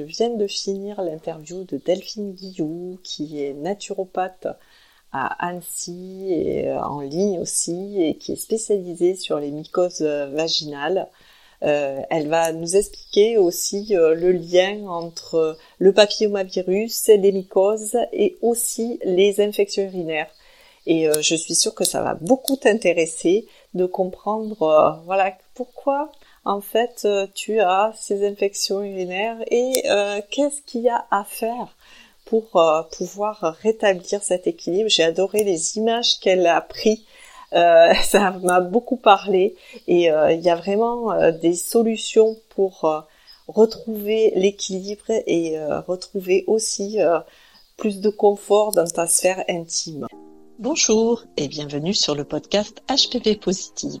Je viens de finir l'interview de Delphine Guillou, qui est naturopathe à Annecy et en ligne aussi, et qui est spécialisée sur les mycoses vaginales. Euh, elle va nous expliquer aussi euh, le lien entre le papillomavirus, les mycoses et aussi les infections urinaires. Et euh, je suis sûre que ça va beaucoup t'intéresser de comprendre, voilà, pourquoi en fait tu as ces infections urinaires et qu'est-ce qu'il y a à faire pour pouvoir rétablir cet équilibre? J'ai adoré les images qu'elle a prises euh, ça m'a beaucoup parlé et euh, il y a vraiment euh, des solutions pour retrouver l'équilibre et retrouver aussi plus de confort dans ta sphère intime. Bonjour et bienvenue sur le podcast HPV Positive,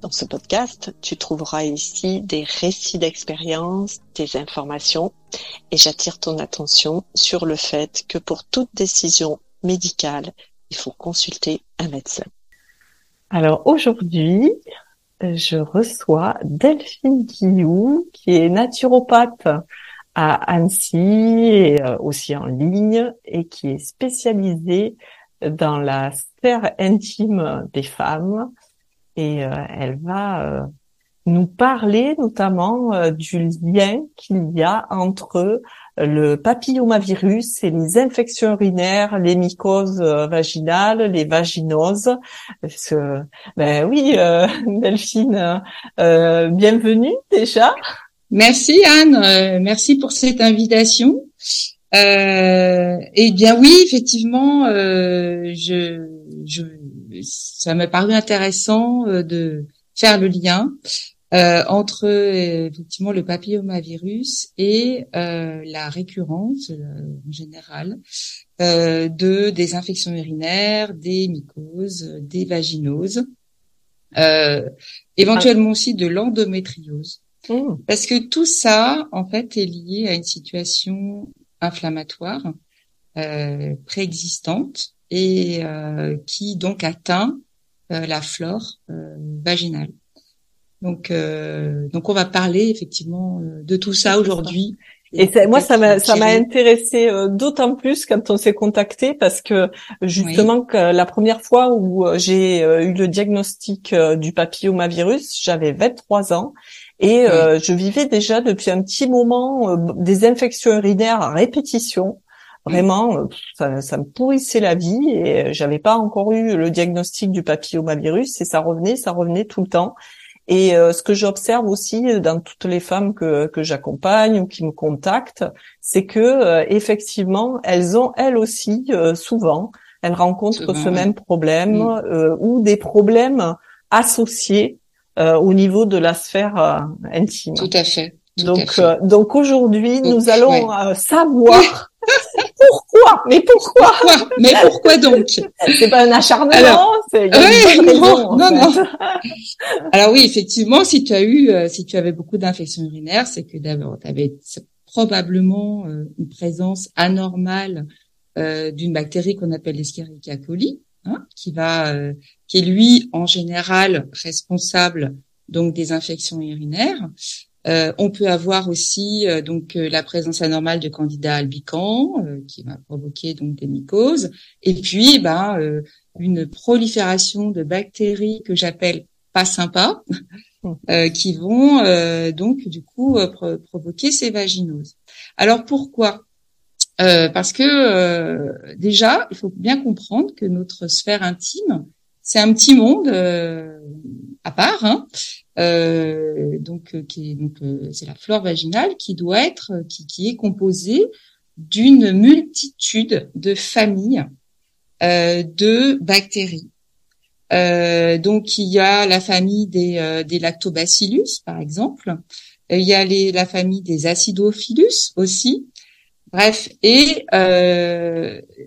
Dans ce podcast, tu trouveras ici des récits d'expérience, des informations, et j'attire ton attention sur le fait que pour toute décision médicale, il faut consulter un médecin. Alors aujourd'hui, je reçois Delphine Guillou, qui est naturopathe à Annecy et euh, aussi en ligne et qui est spécialisée dans la sphère intime des femmes. Et euh, elle va euh, nous parler notamment du lien qu'il y a entre le papillomavirus et les infections urinaires, les mycoses euh, vaginales, les vaginoses. ben oui, euh, Delphine, euh, bienvenue déjà. Merci Anne, merci pour cette invitation. eh bien oui, effectivement, je, je, ça m'a paru intéressant de faire le lien euh, entre effectivement le papillomavirus et euh, la récurrence euh, en général euh, de des infections urinaires, des mycoses, des vaginoses, éventuellement aussi de l'endométriose. Mmh. Parce que tout ça, en fait, est lié à une situation inflammatoire préexistante et qui donc atteint la flore vaginale. Donc, euh, donc on va parler effectivement euh, de tout ça aujourd'hui. Et moi, ça m'a ça m'a intéressé euh, d'autant plus quand on s'est contacté parce que justement que la première fois où j'ai eu le diagnostic du papillomavirus, j'avais 23 ans et je vivais déjà depuis un petit moment des infections urinaires à répétition. Vraiment, ça, ça me pourrissait la vie et j'avais pas encore eu le diagnostic du papillomavirus et ça revenait, ça revenait tout le temps. Et euh, ce que j'observe aussi dans toutes les femmes que, que j'accompagne ou qui me contactent, c'est que euh, effectivement, elles ont elles aussi euh, souvent, elles rencontrent ce même problème mm. ou des problèmes associés au niveau de la sphère intime. Tout à fait. donc, donc aujourd'hui, nous allons savoir pourquoi? Mais pourquoi, Mais pourquoi donc? C'est pas un acharnement, c'est une raison. Non, non. Alors oui, effectivement, si tu as eu, euh, si tu avais beaucoup d'infections urinaires, c'est que d'abord, tu avais probablement euh, une présence anormale euh, d'une bactérie qu'on appelle l'Escherichia coli, hein, qui va, qui est lui en général responsable donc des infections urinaires. Euh, on peut avoir aussi euh, donc euh, la présence anormale de candidats albicans qui va provoquer donc des mycoses et puis ben une prolifération de bactéries que j'appelle pas sympas qui vont donc du coup provoquer ces vaginoses. Alors pourquoi? Parce que déjà il faut bien comprendre que notre sphère intime c'est un petit monde à part. Hein, euh, donc euh, qui est donc euh, c'est la flore vaginale qui doit être qui, qui est composée d'une multitude de familles de bactéries. donc il y a la famille des, des lactobacillus par exemple, il y a les, la famille des acidophilus aussi. Bref, et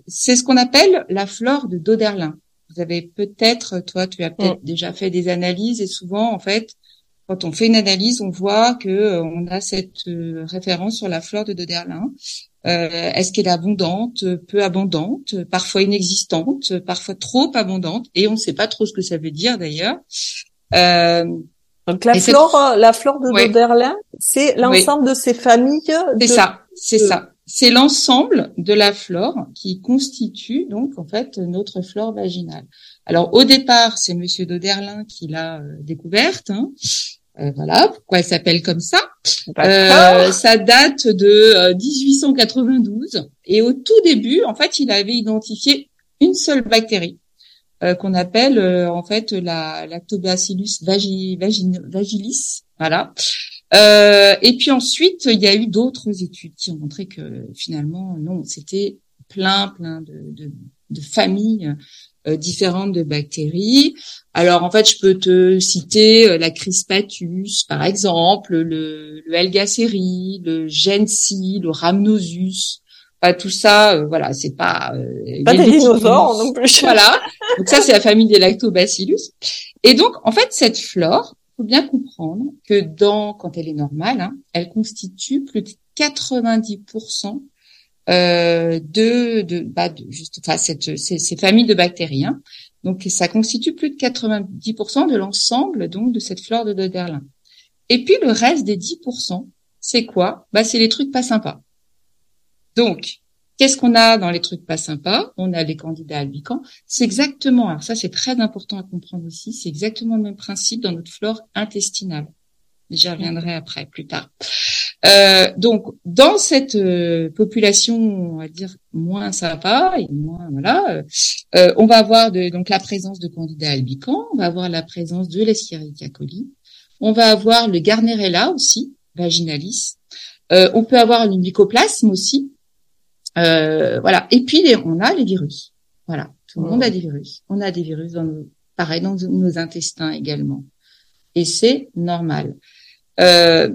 c'est ce qu'on appelle la flore de Doderlin. vous avez peut-être, toi, tu as peut-être mm. déjà fait des analyses et souvent, en fait, quand on fait une analyse, on voit que euh, on a cette euh, référence sur la flore de Doderlin. Euh, est-ce qu'elle est abondante, peu abondante, parfois inexistante, parfois trop abondante, et on ne sait pas trop ce que ça veut dire d'ailleurs. Donc la flore, la flore de Doderlin, c'est l'ensemble de ces familles. C'est ça, c'est ça. C'est l'ensemble de la flore qui constitue donc en fait notre flore vaginale. Alors au départ, c'est Monsieur Doderlin qui l'a euh, découverte. Hein. Euh, voilà pourquoi elle s'appelle comme ça? Euh, ça date de 1892 euh, et au tout début, en fait, il avait identifié une seule bactérie qu'on appelle en fait la Lactobacillus vagilis. Voilà. et puis ensuite, il y a eu d'autres études qui ont montré que finalement, non, c'était plein, plein de, de, de familles différentes de bactéries. Alors en fait, je peux te citer euh, la Crispatus, par exemple, le, le Elgaceri, le Gensi, le Rhamnosus. Enfin, tout ça, euh, voilà, c'est pas pas des dinosaures non plus. Voilà. Donc ça, c'est la famille des Lactobacillus. Et donc, en fait, cette flore, faut bien comprendre que dans, quand elle est normale, hein, elle constitue plus de 90% euh, de, de, bah, de juste, enfin, cette, ces, familles de bactéries. Hein. Donc, ça constitue plus de 90% de l'ensemble donc de cette flore de Doderlin. Et puis le reste des 10%, c'est quoi? Bah, c'est les trucs pas sympas. Donc, qu'est-ce qu'on a dans les trucs pas sympas? On a les candidats albicans. C'est exactement, alors ça c'est très important à comprendre aussi, c'est exactement le même principe dans notre flore intestinale. J'y reviendrai après, plus tard. Euh, donc, dans cette euh, population, on va dire moins sympa et moins voilà, euh, on va avoir de, donc la présence de Candida albicans, on va avoir la présence de l'Escherichia coli, on va avoir le Garnerella aussi, vaginalis, on peut avoir le mycoplasme aussi, voilà. Et puis on a les virus, voilà. Tout le monde a des virus. On a des virus dans nos, pareil dans nos intestins également, et c'est normal. Euh,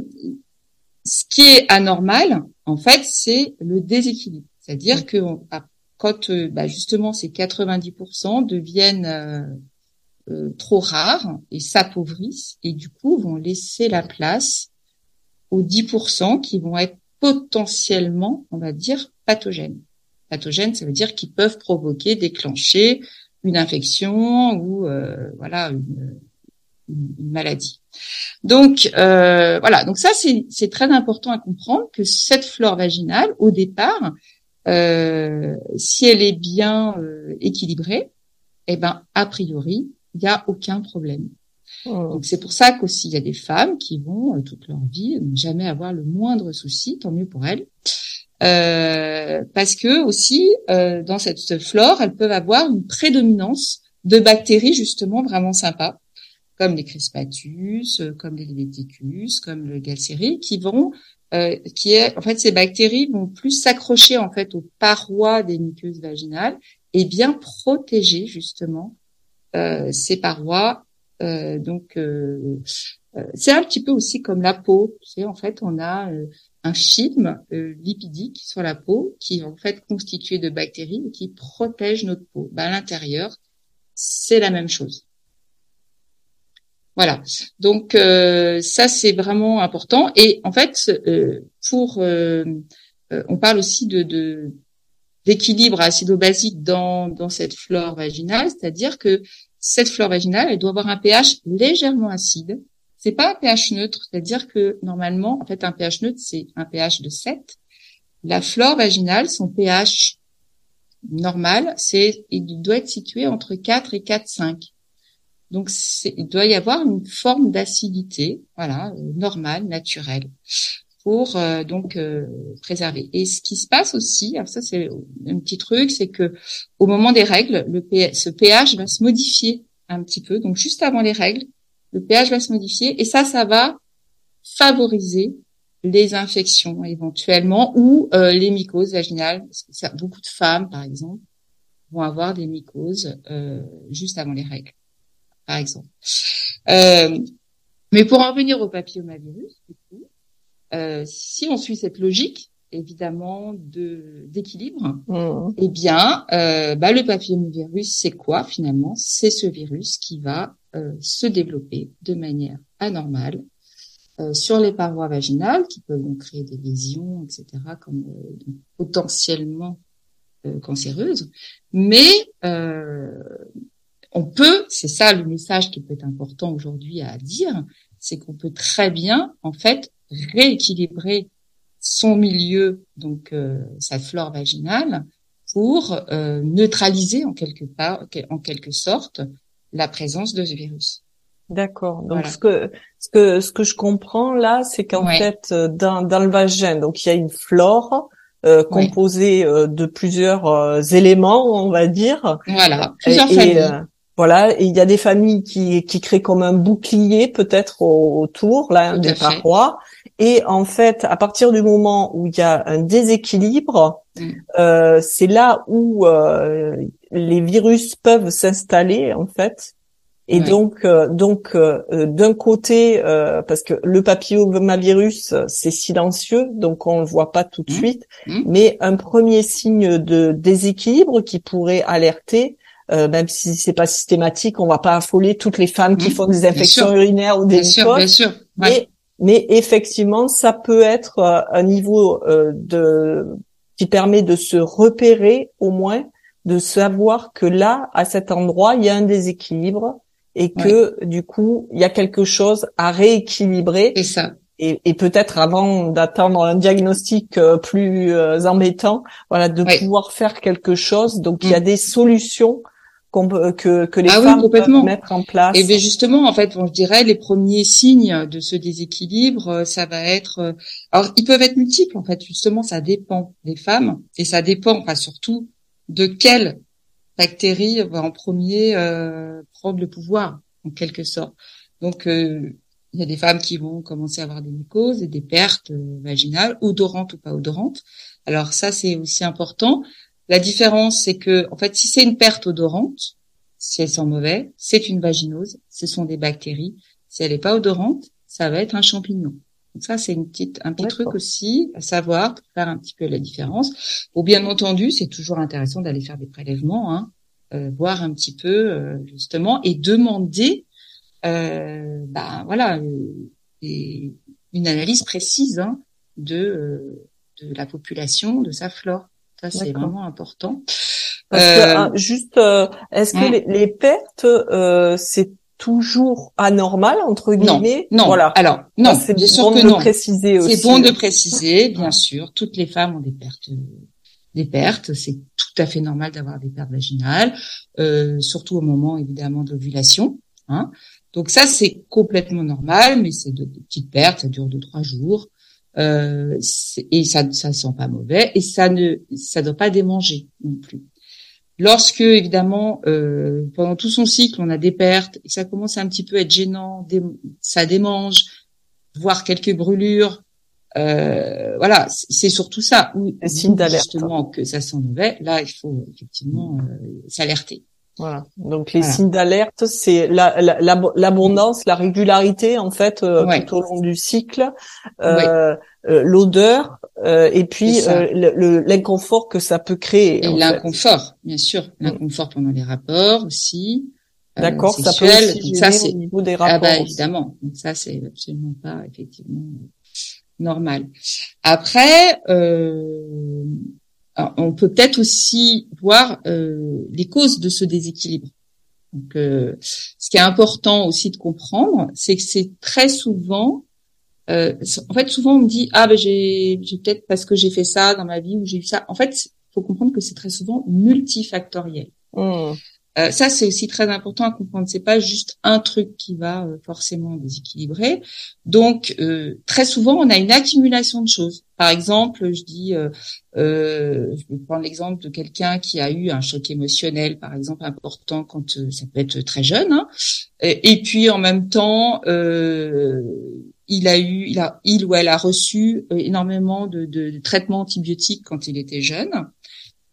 ce qui est anormal, en fait, c'est le déséquilibre. C'est-à-dire que quand euh, bah, justement ces 90% deviennent euh, euh, trop rares et s'appauvrissent et du coup vont laisser la place aux 10% qui vont être potentiellement, on va dire, pathogènes. Pathogènes, ça veut dire qu'ils peuvent provoquer, déclencher une infection ou voilà une, une maladie. Donc euh, voilà, donc ça c'est très important à comprendre que cette flore vaginale, au départ, euh, si elle est bien euh, équilibrée, eh ben a priori il n'y a aucun problème. Oh. Donc c'est pour ça qu'aussi il y a des femmes qui vont euh, toute leur vie ne jamais avoir le moindre souci, tant mieux pour elles. Euh, parce que aussi dans cette flore, elles peuvent avoir une prédominance de bactéries justement vraiment sympas comme les crispatus, euh, comme les Helveticus, comme le Galseri, qui vont, euh, qui est, en fait, ces bactéries vont plus s'accrocher en fait aux parois des muqueuses vaginales et bien protéger justement euh, ces parois. Euh, donc, euh, c'est un petit peu aussi comme la peau. Tu sais, en fait, on a un schizme lipidique sur la peau qui est en fait constitué de bactéries et qui protège notre peau. Ben, à l'intérieur, c'est la même chose. Voilà. Donc euh, ça c'est vraiment important. Et en fait, euh, pour euh, on parle aussi de, d'équilibre acido-basique dans dans cette flore vaginale, c'est-à-dire que cette flore vaginale, elle doit avoir un pH légèrement acide. C'est pas un pH neutre, c'est-à-dire que normalement, en fait, un pH neutre c'est un pH de 7. La flore vaginale, son pH normal, c'est il doit être situé entre 4 et 4,5. Donc, il doit y avoir une forme d'acidité, voilà, euh, normale, naturelle, pour euh, donc euh, préserver. Et ce qui se passe aussi, alors ça c'est un petit truc, c'est que au moment des règles, le ce pH va se modifier un petit peu. Donc, juste avant les règles, le pH va se modifier et ça, ça va favoriser les infections éventuellement ou les mycoses vaginales. Beaucoup de femmes, par exemple, vont avoir des mycoses juste avant les règles par exemple. Euh, mais pour en venir au papillomavirus, du coup, euh, si on suit cette logique, évidemment de d'équilibre, mmh. eh bien, euh, bah, le papillomavirus, c'est quoi finalement? C'est ce virus qui va euh, se développer de manière anormale euh, sur les parois vaginales, qui peuvent donc créer des lésions, etc., comme euh, potentiellement euh, cancéreuses. Mais on peut, c'est ça le message qui peut être important aujourd'hui à dire, c'est qu'on peut très bien, en fait, rééquilibrer son milieu, donc sa flore vaginale, pour neutraliser en quelque part, en quelque sorte, la présence de ce virus. D'accord. Donc ce que ce que ce que je comprends là, c'est qu'en fait euh, dans dans le vagin, donc il y a une flore euh, composée euh, de plusieurs euh, éléments, on va dire. Voilà, plusieurs familles. Voilà, et il y a des familles qui qui créent comme un bouclier peut-être autour là des parois. Et en fait, à partir du moment où il y a un déséquilibre, mm. c'est là où les virus peuvent s'installer en fait et donc, euh, donc euh, euh, d'un côté, parce que le papillomavirus, c'est silencieux, donc on le voit pas tout de mmh. suite, mmh. mais un premier signe de déséquilibre qui pourrait alerter, même si c'est pas systématique, on va pas affoler toutes les femmes qui mmh. font des infections urinaires ou des bien sûr, mais, mais effectivement, ça peut être un niveau de qui permet de se repérer au moins, de savoir que là, à cet endroit, il y a un déséquilibre et que du coup il y a quelque chose à rééquilibrer. Et ça. Et, et peut-être avant d'attendre un diagnostic euh, plus euh, embêtant, voilà, de pouvoir faire quelque chose. Donc il y a mm. des solutions qu'on que, que les ah femmes peuvent mettre en place. Et bien justement, en fait, je dirais les premiers signes de ce déséquilibre, euh, ça va être. Alors, ils peuvent être multiples, en fait. Justement, ça dépend des femmes et ça dépend, enfin surtout, de quelle bactérie va en premier euh, prendre le pouvoir, en quelque sorte. Donc, euh, il y a des femmes qui vont commencer à avoir des mycoses et des pertes euh, vaginales, odorantes ou pas odorantes. Alors ça, c'est aussi important. La différence, c'est que, en fait, si c'est une perte odorante, si elle sent mauvais, c'est une vaginose, ce sont des bactéries. Si elle n'est pas odorante, ça va être un champignon. Donc ça, c'est une petite, un petit truc aussi à savoir pour faire un petit peu la différence. Ou bien entendu, c'est toujours intéressant d'aller faire des prélèvements, hein, euh, voir un petit peu euh, justement et demander, euh, bah, voilà, une analyse précise hein, de de la population, de sa flore. Ça, c'est vraiment important. Parce que, ah, juste, est-ce que hum. les, pertes, c'est toujours anormal entre guillemets? Non, non. Voilà. Alors non, c'est bon de préciser aussi. C'est bon de préciser, bien sûr. Toutes les femmes ont des pertes, des pertes. C'est tout à fait normal d'avoir des pertes vaginales, euh, surtout au moment évidemment de l'ovulation. Hein. Donc ça c'est complètement normal, mais c'est de, petites pertes, ça dure deux trois jours. Euh, et ça ça sent pas mauvais et ça ne ça doit pas démanger non plus. Lorsque, évidemment, euh, pendant tout son cycle, on a des pertes et ça commence à un petit peu être gênant, ça démange, voire quelques brûlures, euh, voilà, c'est surtout ça. Un signe d'alerte. Justement, que ça sent mauvais. Là, il faut effectivement euh, s'alerter. Voilà. Donc les signes d'alerte, c'est l'abondance, la, régularité en fait euh, tout au long du cycle, euh, euh l'odeur euh, et puis l'inconfort que ça peut créer. Et l'inconfort, bien sûr, mm. l'inconfort pendant les rapports aussi. D'accord, ça peut aussi ça, au niveau des rapports. Ah bah, évidemment, donc ça c'est absolument pas effectivement normal. Après, euh, on peut peut-être aussi voir euh, les causes de ce déséquilibre. Donc, euh, ce qui est important aussi de comprendre, c'est que c'est très souvent, euh, en fait, souvent on me dit ah ben j'ai, peut-être parce que j'ai fait ça dans ma vie ou j'ai eu ça. En fait, faut comprendre que c'est très souvent multifactoriel. Mmh. Euh, ça, c'est aussi très important à comprendre. C'est pas juste un truc qui va euh, forcément déséquilibrer. Donc, euh, très souvent, on a une accumulation de choses. Par exemple, je dis, je vais prendre l'exemple de quelqu'un qui a eu un choc émotionnel, par exemple, important quand ça peut être très jeune. Hein. et, puis, en même temps, il a eu, il a, il ou elle a reçu énormément de, de, de traitements antibiotiques quand il était jeune.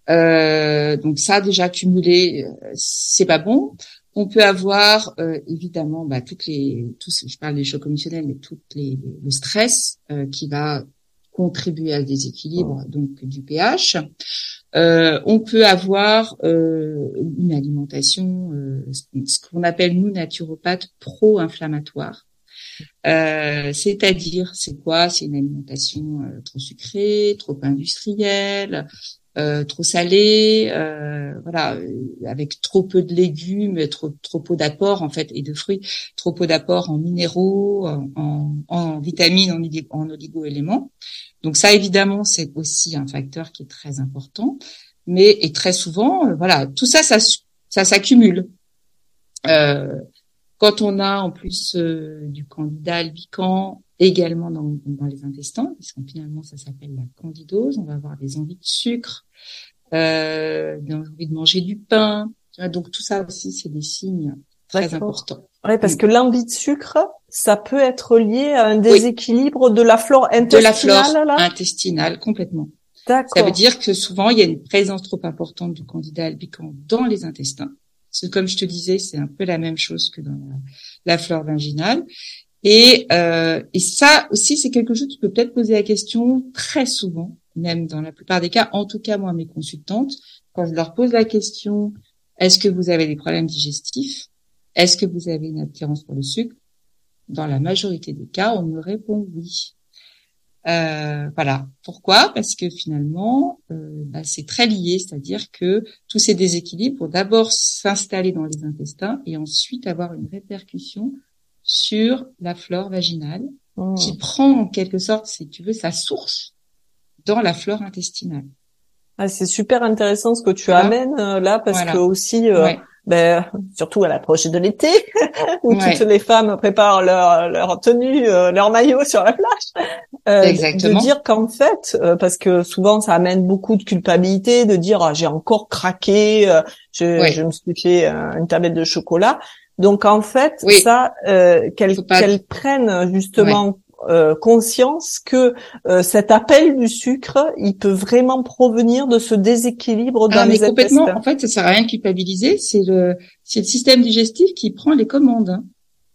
Euh, donc ça déjà cumulé, euh, c'est pas bon. On peut avoir euh, évidemment bah, toutes les, tous, je parle des chocs commissionnels, mais toutes les le stress qui va contribuer à ce déséquilibre donc du pH. Euh, on peut avoir euh, une alimentation, euh, ce qu'on appelle nous naturopathes pro-inflammatoire. c'est-à-dire, c'est quoi? C'est une alimentation trop sucrée, trop industrielle, trop salée, voilà, avec trop peu de légumes, trop trop peu d'apports en fait et de fruits, trop peu d'apports en minéraux, en, en, vitamines, en, en oligo-éléments. Donc ça, évidemment, c'est aussi un facteur qui est très important. Mais et très souvent, euh, voilà, tout ça, ça, ça s'accumule. Euh, quand on a en plus euh, du candidat albican également dans, dans les intestins, parce que finalement ça s'appelle la candidose, on va avoir des envies de sucre, euh, des envies de manger du pain. Donc tout ça aussi, c'est des signes très importants. Oui, parce que l'envie de sucre, ça peut être lié à un déséquilibre de la flore intestinale. De la flore intestinale, complètement. Ça veut dire que souvent, il y a une présence trop importante du candidat albican dans les intestins. Parce comme je te disais, c'est un peu la même chose que dans la, flore vaginale. Et, euh, et ça aussi, c'est quelque chose que tu peux peut-être poser la question très souvent, même dans la plupart des cas, en tout cas moi, mes consultantes, quand je leur pose la question, est-ce que vous avez des problèmes digestifs? Est-ce que vous avez une attirance pour le sucre? Dans la majorité des cas, on me répond oui. Euh, voilà. Pourquoi? Parce que finalement, euh, bah, c'est très lié, c'est-à-dire que tous ces déséquilibres vont d'abord s'installer dans les intestins et ensuite avoir une répercussion sur la flore vaginale, oh. qui prend en quelque sorte, si tu veux, sa source dans la flore intestinale. Ah, c'est super intéressant ce que tu amènes euh, là, parce que aussi, ben, surtout à l'approche de l'été, où toutes les femmes préparent leur, leur tenue, euh, leur maillot sur la plage. Euh, Exactement. De dire qu'en fait, euh, parce que souvent ça amène beaucoup de culpabilité, de dire ah, j'ai encore craqué, euh, je, je, me suis fait une tablette de chocolat. Donc en fait, ça, qu'elles prennent justement euh, conscience que euh, cet appel du sucre, il peut vraiment provenir de ce déséquilibre dans ah, mais complètement. En fait, ça sert à rien de culpabiliser. C'est le, c'est le système digestif qui prend les commandes hein,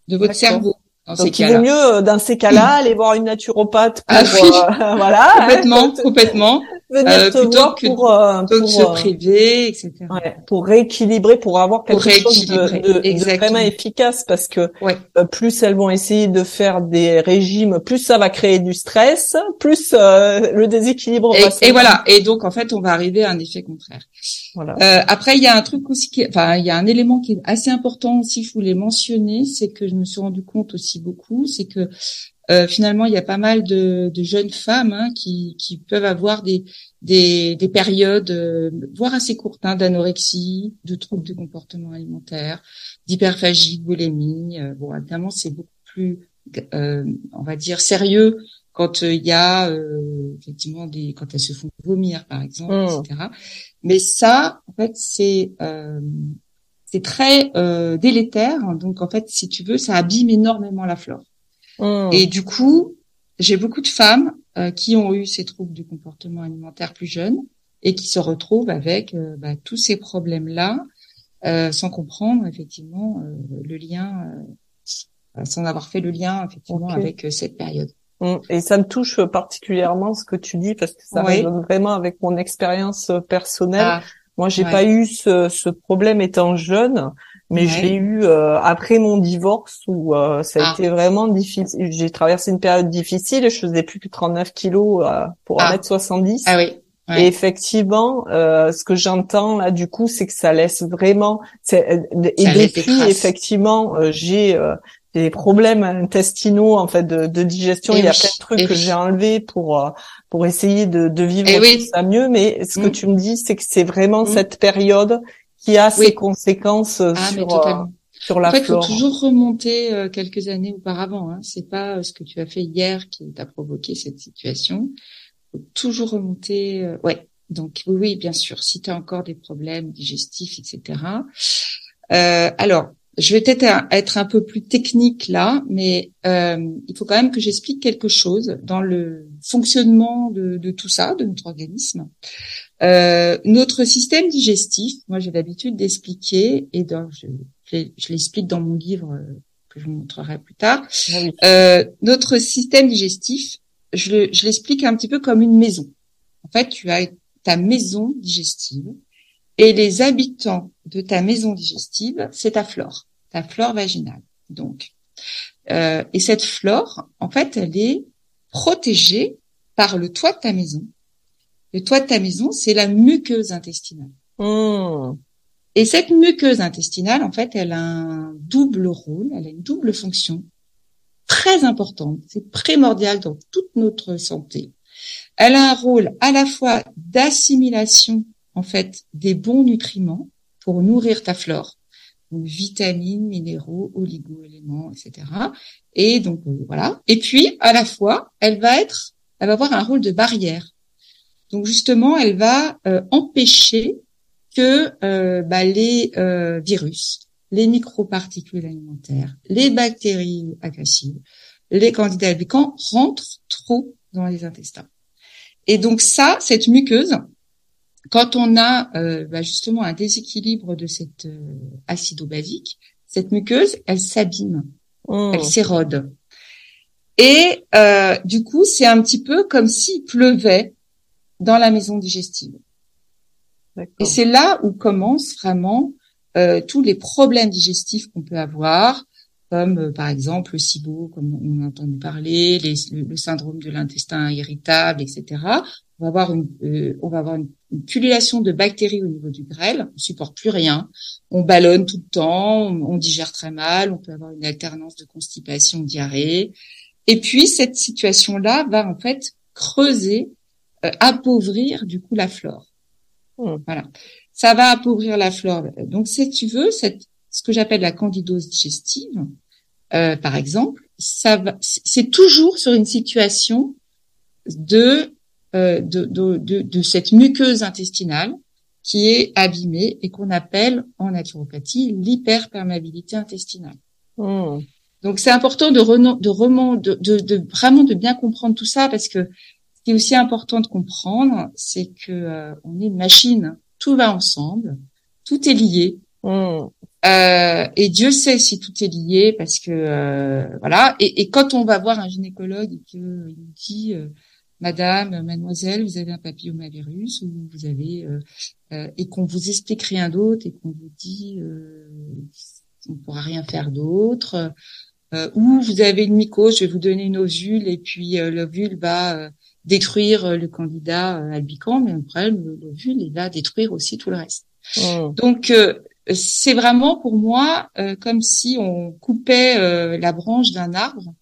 de votre cerveau. Donc il vaut mieux euh, dans ces cas-là aller voir une naturopathe pour ah, euh, voilà. Complètement complètement venir euh, te voir que, pour, euh, pour, se priver etc ouais, pour rééquilibrer pour avoir quelque chose de, de, vraiment efficace parce que plus elles vont essayer de faire des régimes plus ça va créer du stress plus le déséquilibre et, va et voilà. et donc en fait on va arriver à un effet contraire. Voilà. après il y a un truc aussi qui enfin il y a un élément qui est assez important aussi je voulais mentionner c'est que je me suis rendu compte aussi beaucoup, c'est que euh, finalement il y a pas mal de, jeunes femmes hein, qui, peuvent avoir des des, périodes, euh, voire assez courtes, hein, d'anorexie, de troubles de comportement alimentaire, d'hyperphagie, de boulimie. Euh, bon, évidemment, c'est beaucoup plus, on va dire, sérieux quand il y a effectivement des, quand elles se font vomir, par exemple, etc. Mais ça, en fait, c'est c'est très euh, délétère. Donc en fait, si tu veux, ça abîme énormément la flore. Hmm. Et du coup, j'ai beaucoup de femmes euh, qui ont eu ces troubles du comportement alimentaire plus jeunes et qui se retrouvent avec euh, bah, tous ces problèmes-là sans comprendre effectivement le lien, sans avoir fait le lien effectivement avec cette période. Et ça me touche particulièrement ce que tu dis parce que ça résonne vraiment avec mon expérience personnelle. Ah. Moi, j'ai pas eu ce, ce, problème étant jeune, mais je l'ai eu euh, après mon divorce où euh, ça a ah. été vraiment difficile. J'ai traversé une période difficile. Je faisais plus que 39 kilos euh, pour ah. 1m70. Ah oui. Et effectivement, ce que j'entends là, du coup, c'est que ça laisse vraiment. Et depuis, effectivement, j'ai des problèmes intestinaux en fait de, de digestion. il y a plein de trucs que j'ai enlevés pour euh, pour essayer de, de vivre ça mieux. Mais ce que mm. tu me dis, c'est que c'est vraiment mm. cette période qui a ses conséquences euh, ah, sur euh, sur la en fait, flore. faut toujours remonter quelques années auparavant. Hein. C'est pas ce que tu as fait hier qui t'a provoqué cette situation. Faut toujours remonter. ouais. Donc oui, bien sûr. Si tu as encore des problèmes digestifs, etc. alors, je vais peut-être être un peu plus technique là, mais euh, il faut quand même que j'explique quelque chose dans le fonctionnement de, de tout ça, de notre organisme. Euh, notre système digestif, moi j'ai l'habitude d'expliquer, et dans, je, je l'explique dans mon livre euh, que je vous montrerai plus tard. Ah euh, notre système digestif je, je l'explique un petit peu comme une maison. En fait, tu as ta maison digestive et les habitants de ta maison digestive, c'est ta flore, ta flore vaginale. Donc, euh, et cette flore, en fait, elle est protégée par le toit de ta maison. Le toit de ta maison, c'est la muqueuse intestinale. Mmh. Et cette muqueuse intestinale, en fait, elle a un double rôle, elle a une double fonction très importante. C'est primordial dans toute notre santé. Elle a un rôle à la fois d'assimilation, en fait, des bons nutriments pour nourrir ta flore. Donc, vitamines, minéraux, oligo-éléments, etc. Et donc, euh, voilà. Et puis, à la fois, elle va être, elle va avoir un rôle de barrière. Donc, justement, elle va euh, empêcher que euh, bah, les euh, virus, les microparticules alimentaires, les bactéries agressives, les candidats albicans rentrent trop dans les intestins. Et donc ça, cette muqueuse, quand on a euh, bah, justement un déséquilibre de cette acido-basique, cette muqueuse, elle s'abîme, Mmh. elle s'érode. Et du coup, c'est un petit peu comme s'il pleuvait dans la maison digestive. Et c'est là où commencent vraiment euh, tous les problèmes digestifs qu'on peut avoir, comme euh, par exemple le SIBO, comme on a entendu parler, les, le, le, syndrome de l'intestin irritable, etc. On va avoir une, euh, on va avoir une, une, pullulation de bactéries au niveau du grêle. On supporte plus rien. On ballonne tout le temps. On, on digère très mal. On peut avoir une alternance de constipation, diarrhée. Et puis cette situation-là va en fait creuser, appauvrir du coup la flore. Mmh. Voilà. Ça va appauvrir la flore. Donc, si tu veux, cette, ce que j'appelle la candidose digestive, euh, par exemple, ça va, c'est toujours sur une situation de, euh, de, de, de, de, cette muqueuse intestinale qui est abîmée et qu'on appelle en naturopathie l'hyperperméabilité intestinale. Mmh. Donc, c'est important de, de, de, de, de, vraiment de bien comprendre tout ça parce que ce qui est aussi important de comprendre, c'est que euh, on est une machine, tout va ensemble, tout est lié. Mmh. Euh, et Dieu sait si tout est lié parce que euh, voilà. Et, et, quand on va voir un gynécologue et qu'il nous dit, euh, Madame, Mademoiselle, vous avez un papillomavirus ou vous avez euh, et qu'on vous explique rien d'autre et qu'on vous dit on pourra rien faire d'autre. ou vous avez une mycose, je vais vous donner une ovule et puis l'ovule va détruire le candidat albican, mais après l'ovule il va détruire aussi tout le reste. Mmh. Donc euh, c'est vraiment pour moi euh, comme si on coupait euh, la branche d'un arbre,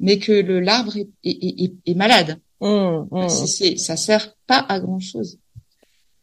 mais que le l'arbre est, est, est, est, malade. Mmh, mmh. C'est, ça sert pas à grand chose.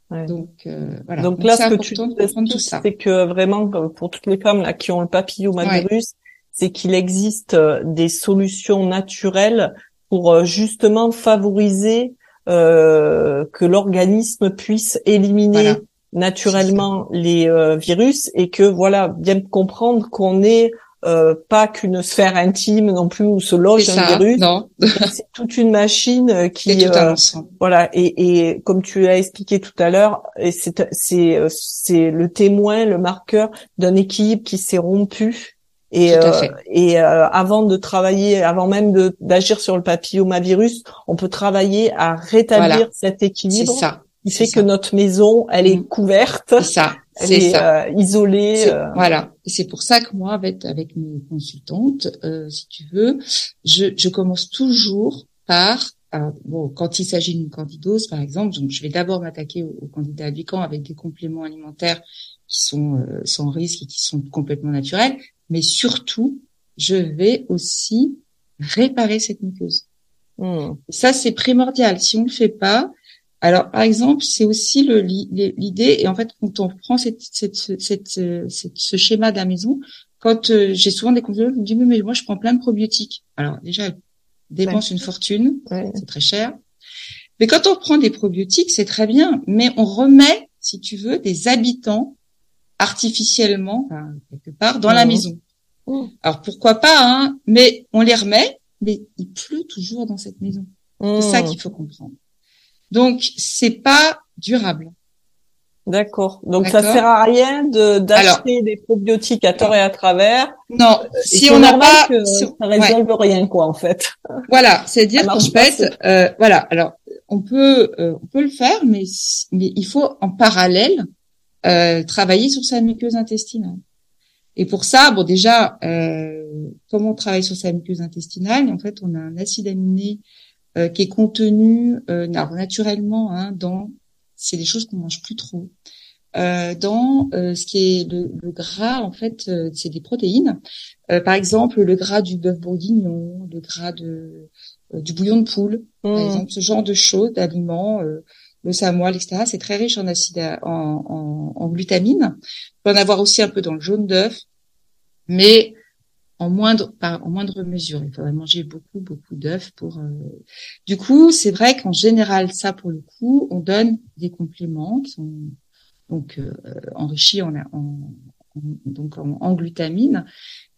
Ouais. Donc voilà. Donc, là, ce que tu ça. c'est que vraiment pour toutes les femmes là qui ont le papillomavirus, ouais. c'est qu'il existe des solutions naturelles pour justement favoriser euh, que l'organisme puisse éliminer Voilà. naturellement les euh, virus et que voilà bien comprendre qu'on n'est euh, pas qu'une sphère intime non plus où se loge un virus. non. C'est toute une machine euh, qui euh, voilà et, et comme tu as expliqué tout à l'heure, c'est c'est euh, c'est le témoin, le marqueur d'un équilibre qui s'est rompu. Et, euh, et euh, avant de travailler, avant même d'agir sur le papillomavirus, on peut travailler à rétablir Voilà. cet C'est équilibre ça. qui fait que notre maison, elle est Mm. couverte, C'est ça. elle C'est est ça. euh, isolée. Euh, Voilà. C'est pour ça que moi, avec, avec mes consultantes, euh, si tu veux, je, je commence toujours par, euh, bon, quand il s'agit d'une candidose, par exemple, donc je vais d'abord m'attaquer au, au candidat albicans avec des compléments alimentaires qui sont euh, sans risque et qui sont complètement naturels, mais surtout, je vais aussi réparer cette muqueuse. mm, Et ça, c'est primordial. Si on le fait pas, alors par exemple, c'est aussi l'idée. Et en fait, quand on prend cette, cette, cette, ce schéma de la maison, quand euh, j'ai souvent des consultants qui me disent mais, mais moi je prends plein de probiotiques. Alors déjà, elles dépensent une fortune, ouais. c'est très cher. Mais quand on prend des probiotiques, c'est très bien. Mais on remet, si tu veux, des habitants artificiellement enfin, quelque part dans la maison. Mhm. Alors pourquoi pas, hein Mais on les remet, mais il pleut toujours dans cette maison. C'est ça Mm. qu'il faut comprendre. Donc, c'est pas durable. D'accord. Donc ça sert à rien de d'acheter des probiotiques à tort et à travers. Non, si on n'a pas, que ça résolve rien quoi en fait. Voilà, c'est-à-dire qu'en fait, euh, voilà. Alors on peut euh, on peut le faire, mais mais il faut en parallèle euh, travailler sur sa muqueuse intestinale. Et pour ça, bon déjà, euh, comment on travaille sur sa muqueuse intestinale En fait, on a un acide aminé euh, qui est contenu euh, naturellement hein, dans c'est des choses qu'on mange plus trop. Euh, dans euh, ce qui est le, le gras, en fait, euh, c'est des protéines. par exemple, le gras du bœuf bourguignon, le gras de du bouillon de poule, par mmh. exemple, ce genre de choses, d'aliments, le samoil, etc. C'est très riche en acide, en, en, en glutamine. On peut en avoir aussi un peu dans le jaune d'œuf, mais en moindre en moindre mesure. Il faudrait manger beaucoup beaucoup d'œufs pour. Euh, du coup, c'est vrai qu'en général, ça pour le coup, on donne des compléments qui sont donc euh, enrichis en, en, donc en, glutamine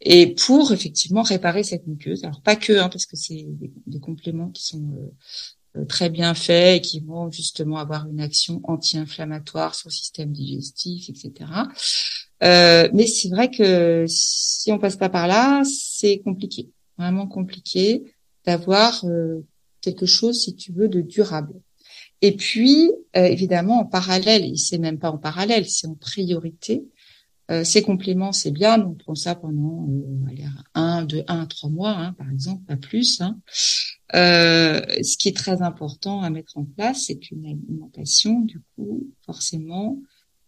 et pour effectivement réparer cette muqueuse. Alors pas que, hein, parce que c'est des, compléments qui sont euh, très bien faits et qui vont justement avoir une action anti-inflammatoire sur le système digestif, etc. Euh, mais c'est vrai que si on passe pas par là, c'est compliqué, vraiment compliqué d'avoir euh, quelque chose, si tu veux, de durable. Et puis, euh, évidemment, en parallèle, et c'est même pas en parallèle, c'est en priorité. Ces compléments, c'est bien, on prend ça pendant un, deux, un, trois mois, hein, par exemple, pas plus. Hein. ce qui est très important à mettre en place, c'est une alimentation, du coup, forcément,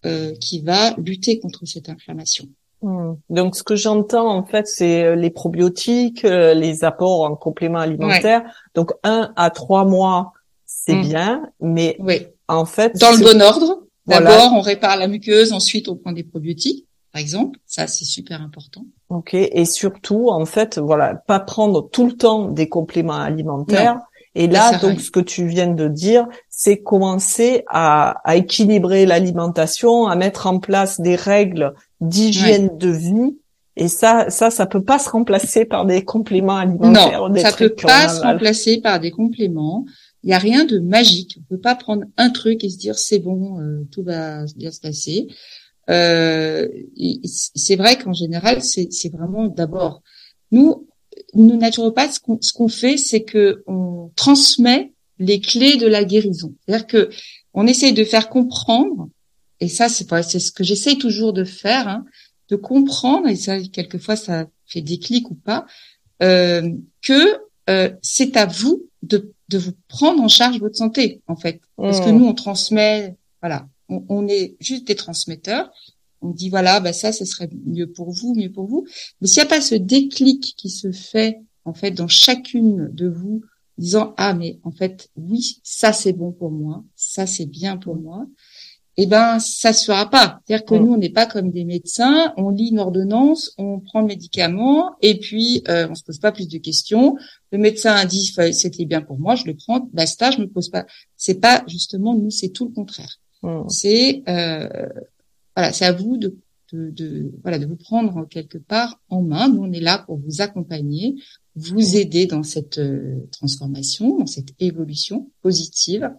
euh, qui va lutter contre cette inflammation. Hmm. Donc, ce que j'entends en fait, c'est euh, les probiotiques, euh, les apports en complément alimentaire. Donc, un à trois mois, c'est hmm. bien, mais oui. en fait, dans le bon ordre. D'abord, on répare la muqueuse, ensuite on prend des probiotiques, par exemple. Ça, c'est super important. Ok. Et surtout, en fait, voilà, pas prendre tout le temps des compléments alimentaires. Et là, donc, ce que tu viens de dire, c'est commencer à, à équilibrer l'alimentation, à mettre en place des règles d'hygiène de vie. Et ça, ça, ça peut pas se remplacer par des compléments alimentaires. Non, ça peut pas se remplacer par des compléments. Il y a rien de magique. On peut pas prendre un truc et se dire c'est bon, euh, tout va bien se passer. Euh, c'est vrai qu'en général, c'est vraiment d'abord nous nous naturopathes, ce qu'on fait, c'est que on transmet les clés de la guérison. C'est-à-dire que on essaye de faire comprendre, et ça c'est ce que j'essaye toujours de faire, hein, de comprendre, et ça quelquefois ça fait des clics ou pas, euh, que euh, c'est à vous de, de vous prendre en charge votre santé en fait, parce que mmh. nous on transmet, voilà, on, on est juste des transmetteurs, on dit voilà, bah ça, ce serait mieux pour vous, mieux pour vous. Mais s'il n'y a pas ce déclic qui se fait en fait dans chacune de vous, disant ah mais en fait oui, ça c'est bon pour moi, ça c'est bien pour moi, eh ben ça se fera pas. C'est-à-dire que nous on n'est pas comme des médecins, on lit une ordonnance, on prend le médicament et puis euh, on se pose pas plus de questions. Le médecin a dit c'était bien pour moi, je le prends, basta, je me pose pas. C'est pas justement nous, c'est tout le contraire. C'est euh, voilà, c'est à vous de, de, de, voilà, de vous prendre quelque part en main. Nous, on est là pour vous accompagner, vous aider dans cette euh, transformation, dans cette évolution positive.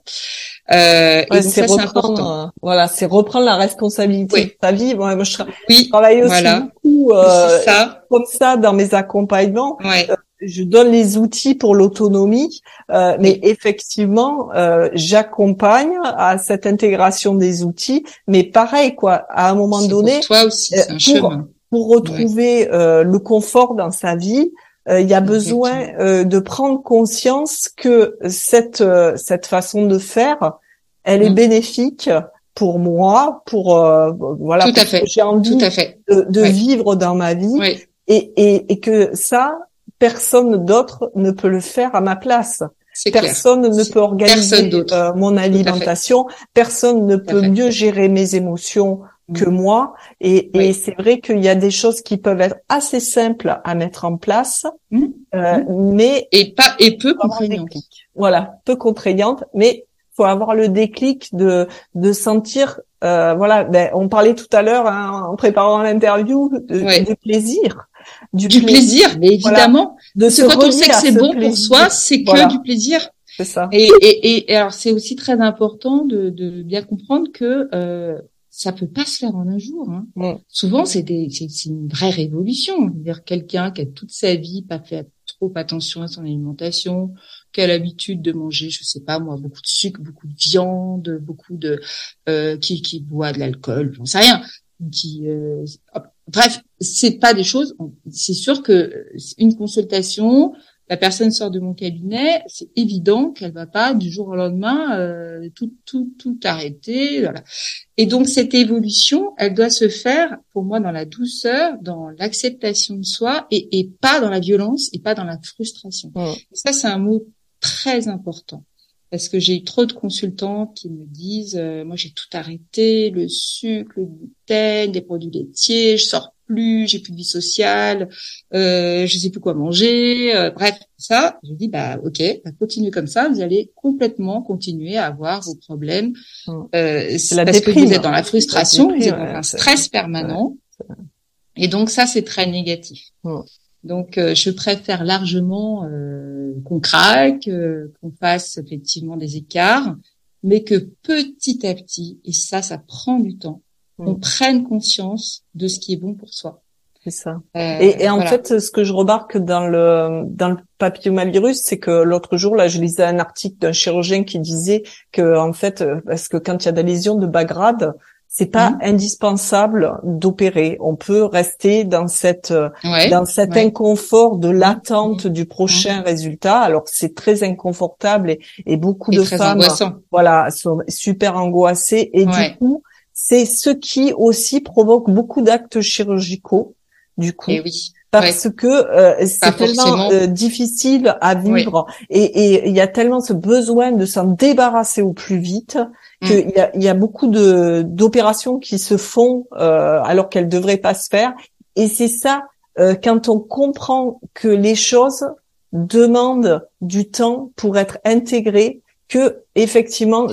Euh, et c'est reprendre, euh, voilà, c'est reprendre la responsabilité de ta vie. moi, je, oui, travaille aussi beaucoup euh, ça. comme ça dans mes accompagnements. Ouais. Euh, je donne les outils pour l'autonomie, euh, mais effectivement, euh, j'accompagne à cette intégration des outils. Mais pareil, quoi, à un moment donné, pour toi aussi, c'est un pour, chemin. pour retrouver euh, le confort dans sa vie, euh, il y a besoin euh, de prendre conscience que cette cette façon de faire, elle est mm. bénéfique pour moi, pour voilà, Tout à fait. j'ai envie Tout à fait. de, de vivre dans ma vie, oui. et, et, et que ça, personne d'autre ne peut le faire à ma place. Personne ne peut organiser euh, mon alimentation. Personne ne peut mieux gérer mes émotions que mm. moi. Et, et c'est vrai qu'il y a des choses qui peuvent être assez simples à mettre en place, mm. Euh, mm. mais et pas et peu contraignantes. Voilà, peu contraignantes, mais faut avoir le déclic de de sentir. Euh, voilà, ben, on parlait tout à l'heure hein, en préparant l'interview du plaisir du, plaisir, mais évidemment. de ce quand on sait que c'est bon pour soi, c'est que du plaisir. C'est ça. Et, et, et, alors c'est aussi très important de, de bien comprendre que euh, ça peut pas se faire en un jour. Hein. Souvent, c'est une vraie révolution. dire quelqu'un qui a toute sa vie pas fait trop attention à son alimentation, qui a l'habitude de manger, je sais pas moi, beaucoup de sucre, beaucoup de viande, beaucoup de euh, qui qui boit de l'alcool, j'en sais rien. Qui euh, bref, c'est pas des choses. C'est sûr que une consultation, la personne sort de mon cabinet, c'est évident qu'elle va pas du jour au lendemain euh, tout tout tout arrêter. Voilà. Et donc cette évolution, elle doit se faire pour moi dans la douceur, dans l'acceptation de soi et, et, pas dans la violence et pas dans la frustration. ça c'est un mot très important parce que j'ai eu trop de consultants qui me disent euh, moi j'ai tout arrêté, le sucre, le gluten, les produits laitiers, je sors plus, j'ai plus de vie sociale, euh, je sais plus quoi manger, euh, bref, ça, je dis bah ok, bah, continuez comme ça, vous allez complètement continuer à avoir vos problèmes. Mmh. Euh, c'est parce que vous êtes dans la frustration, vous êtes dans un stress permanent, et donc ça c'est très négatif. Mmh. Donc euh, je préfère largement euh, qu'on craque, euh, qu'on fasse effectivement des écarts, mais que petit à petit, et ça ça prend du temps, on mm. prenne conscience de ce qui est bon pour soi. C'est ça. Euh, et, en fait, ce que je remarque dans le dans le papillomavirus, c'est que l'autre jour, là, je lisais un article d'un chirurgien qui disait que en fait, euh, parce que quand il y a des lésions de bas grade, c'est pas mm. indispensable d'opérer. On peut rester dans cette dans cet inconfort de l'attente mm. du prochain résultat. Alors c'est très inconfortable et, et beaucoup de femmes, voilà, sont super angoissées et du coup c'est ce qui aussi provoque beaucoup d'actes chirurgicaux, du coup. Et oui. Parce que euh, c'est tellement euh, difficile à vivre et il y a tellement ce besoin de s'en débarrasser au plus vite mm. qu'il y, a, y a beaucoup de d'opérations qui se font euh, alors qu'elles devraient pas se faire. Et c'est ça quand on comprend que les choses demandent du temps pour être intégrées que effectivement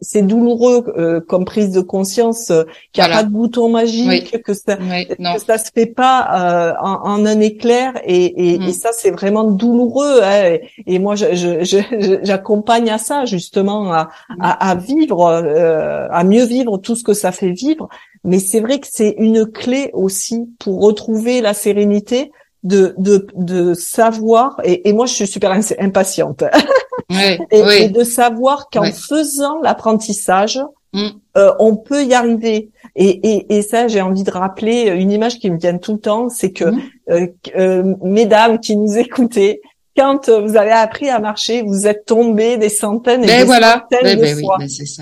c'est douloureux euh, comme prise de conscience euh, qu'il n'y a pas de bouton magique que ça que ça se fait pas euh, en, un éclair. Et, et, mm. et ça c'est vraiment douloureux hein, et, moi j'accompagne à ça justement à, mm. à, à vivre à mieux vivre tout ce que ça fait vivre. Mais c'est vrai que c'est une clé aussi pour retrouver la sérénité de, de, de savoir, et, et moi je suis super impatiente, et, de savoir qu'en faisant l'apprentissage, mm. euh, on peut y arriver. Et, et, et ça, j'ai envie de rappeler une image qui me vient tout le temps, c'est que mm. euh, euh, mesdames qui nous écoutez, quand vous avez appris à marcher, vous êtes tombé des centaines et ben des centaines ben, de ben fois.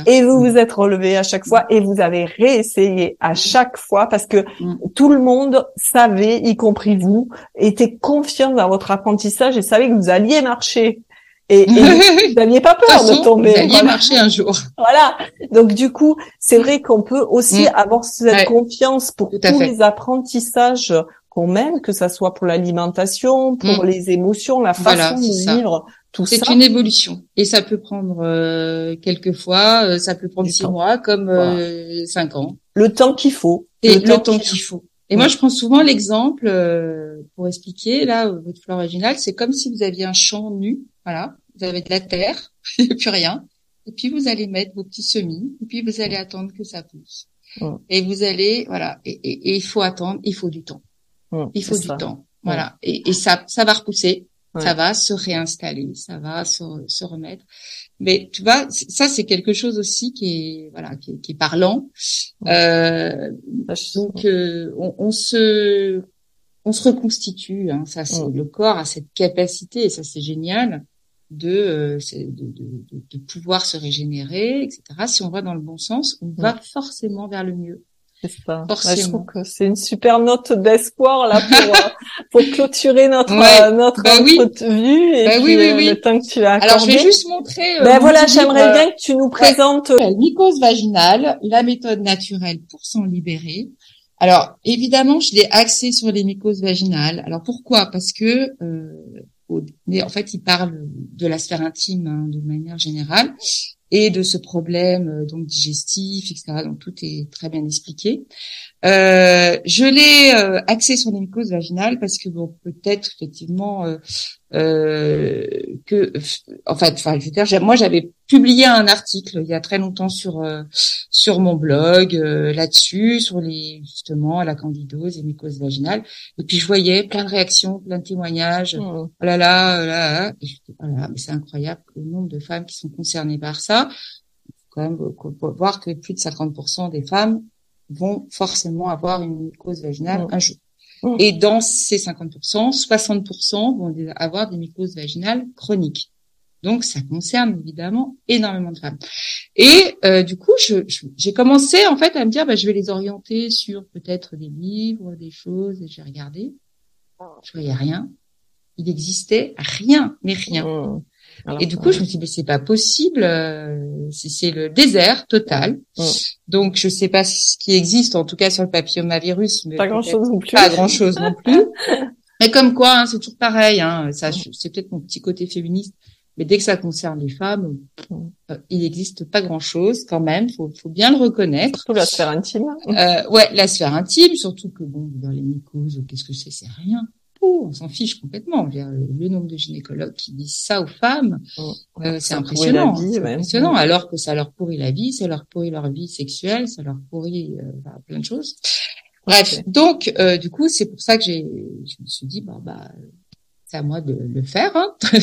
et vous vous êtes relevé à chaque fois et vous avez réessayé à chaque fois parce que mm. tout le monde savait, y compris vous, était confiant dans votre apprentissage et savait que vous alliez marcher. Et, vous n'aviez pas peur de, tomber. Vous alliez marcher un jour. Voilà. Donc du coup, c'est vrai qu'on peut aussi mm. avoir cette confiance pour tous les apprentissages qu'on mène, que ça soit pour l'alimentation, pour mm. les émotions, la façon de vivre, tout ça. C'est une évolution et ça peut prendre euh, quelques fois, euh, ça peut prendre six mois comme euh, cinq ans. Le temps qu'il faut. Et le, temps, qu'il faut. Et moi, je prends souvent l'exemple euh, pour expliquer là votre flore originale, c'est comme si vous aviez un champ nu, voilà, vous avez de la terre, il n'y a plus rien, et puis vous allez mettre vos petits semis, et puis vous allez attendre que ça pousse. Et vous allez, voilà, et il faut attendre, il faut du temps. Mmh, il faut du temps. Voilà. Et, et, ça, ça va repousser. Ça va se réinstaller. Ça va se, se remettre. Mais tu vois, ça c'est quelque chose aussi qui est voilà qui est, qui est parlant. Euh, donc euh, on, on, se on se reconstitue. Hein, ça c'est le corps a cette capacité et ça c'est génial de, euh, de, de, de, pouvoir se régénérer, etc. Si on va dans le bon sens, on va forcément vers le mieux. C'est ça. je trouve que c'est une super note d'espoir là pour, euh, pour clôturer notre euh, notre bah entrevue et bah puis, oui, oui, euh, le temps que tu as accordé. Alors je vais juste montrer. ben voilà, j'aimerais bien que tu nous présentes la mycose vaginale, la méthode naturelle pour s'en libérer. Alors évidemment, je l'ai axé sur les mycoses vaginales. Alors pourquoi? Parce que euh, en fait, il parle de la sphère intime hein, de manière générale. Et de ce problème euh, donc digestif, etc. Donc tout est très bien expliqué. Euh, je l'ai euh, axé sur les mycoses vaginales parce que bon peut-être effectivement euh, euh, que en fait enfin je veux dire moi j'avais publié un article il y a très longtemps sur sur mon blog là-dessus sur les justement la candidose et mycoses vaginales et puis je voyais plein de réactions plein de témoignages mmh. oh là là oh là, là. et je dis voilà mais c'est incroyable le nombre de femmes qui sont concernées par ça quand même voir que plus de 50% des femmes vont forcément avoir une mycose vaginale un jour. Et dans ces 50%, 60% vont avoir des mycoses vaginales chroniques. Donc, ça concerne évidemment énormément de femmes. Et euh, du coup, j'ai je, commencé en fait à me dire, bah, je vais les orienter sur peut-être des livres, des choses. Et j'ai regardé, je voyais rien. Il existait rien, mais rien. Mmh et du coup, je me suis dit, mais c'est pas possible, euh, c'est le désert total. Donc, je sais pas ce qui existe, en tout cas sur le papillomavirus. Mais pas grand chose non plus. Pas grand chose non plus. Mais comme quoi, hein, c'est toujours pareil. Hein, ça, c'est peut-être mon petit côté féministe. Mais dès que ça concerne les femmes, euh, il n'existe pas grand-chose quand même. Faut, faut bien le reconnaître. Surtout la sphère intime. Euh, ouais, la sphère intime, surtout que bon, dans les mycoses, qu'est-ce que c'est C'est rien on s'en fiche complètement. Le nombre de gynécologues qui disent ça aux femmes, oh, euh, c'est impressionnant. C'est impressionnant. Alors que ça leur pourrit la vie, ça leur pourrit leur vie sexuelle, ça leur pourrit euh, plein de choses. Bref, donc euh, du coup, c'est pour ça que j'ai, je me suis dit, bah, bah c'est à moi de le faire. Hein.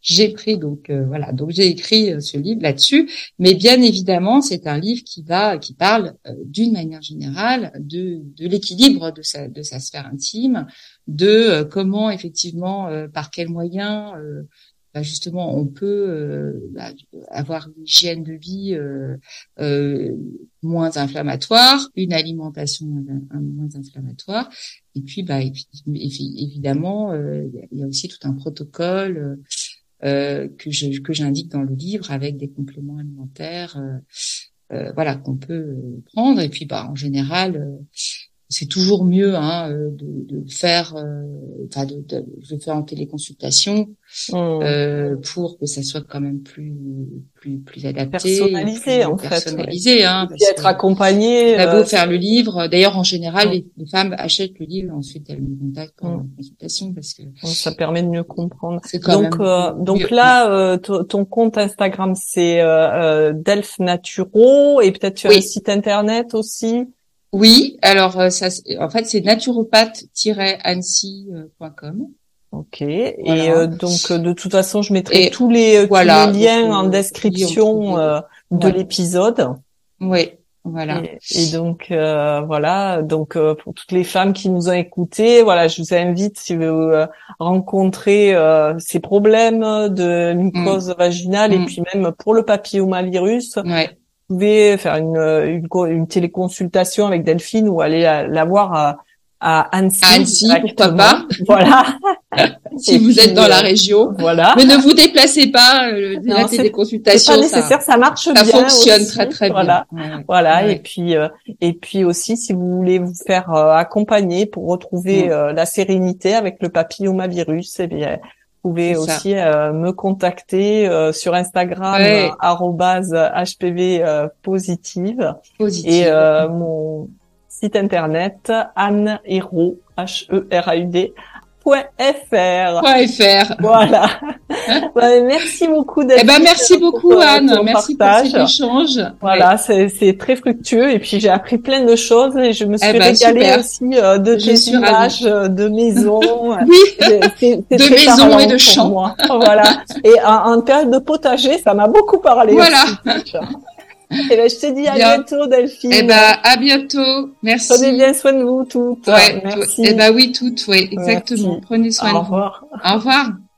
j'ai pris donc voilà, donc j'ai écrit ce livre là-dessus. Mais bien évidemment, c'est un livre qui va, qui parle d'une manière générale de, de l'équilibre de sa de sa sphère intime, de euh, comment effectivement, euh, par quels moyens euh, bah, justement on peut bah, avoir une hygiène de vie moins inflammatoire, une alimentation moins inflammatoire, et puis bah évidemment il y a aussi tout un protocole que que j'indique dans le livre avec des compléments alimentaires voilà qu'on peut prendre. Et puis bah en général c'est toujours mieux hein, euh, de, de faire, euh, enfin de, de, le faire en téléconsultation mmh. euh, pour que ça soit quand même plus plus plus adapté, personnalisé en fait, personnalisé, hein, et être accompagné. Ça beau faire le livre. D'ailleurs, en général, mmh. les, femmes achètent le livre, ensuite elles me contactent pour mmh. consultation parce que ça permet de mieux comprendre. Donc donc là, ton compte Instagram c'est Delph Naturo et peut-être tu as un site internet aussi? Oui, alors euh, ça, en fait, c'est naturopathe-annecy.com. Ok. Et euh, donc, euh, de toute façon, je mettrai tous, les, liens en description de l'épisode. Oui. Voilà. Et, donc voilà, donc pour toutes les femmes qui nous ont écoutés, voilà, je vous invite si vous rencontrez ces problèmes de mycose mm. vaginale et mm. puis même pour le papillomavirus, ouais pouvez faire une, une, une, téléconsultation avec Delphine ou aller la, voir à, à Annecy. À Annecy, pourquoi pas. Voilà. si vous êtes dans la région. Voilà. Mais ne vous déplacez pas. Euh, la téléconsultation, c'est pas nécessaire, ça, marche ça bien. Ça fonctionne très très bien. Voilà. Et puis euh, et puis aussi, si vous voulez vous faire euh, accompagner pour retrouver mm. la sérénité avec le papillomavirus, eh bien pouvez aussi euh, me contacter euh, sur Instagram HPV euh, positive, et mon site internet Anne Hero H E R A U D .fr. .fr. Voilà. merci beaucoup d'être. Eh ben merci beaucoup Anne, merci partage. pour cet échange. Voilà, c'est très fructueux et puis j'ai appris plein de choses et je me suis eh ben, régalée aussi euh, de tes images euh, de maisons. oui. de maisons et de champs. voilà. Et en, période de potager, ça m'a beaucoup parlé. Voilà. Et ben, je te dis à bientôt, Delphine. Eh ben, à bientôt. Merci. Prenez bien soin de vous toutes. Ouais, Merci. Eh ben oui, toutes, oui, exactement. Prenez soin de vous. Au revoir. Au revoir.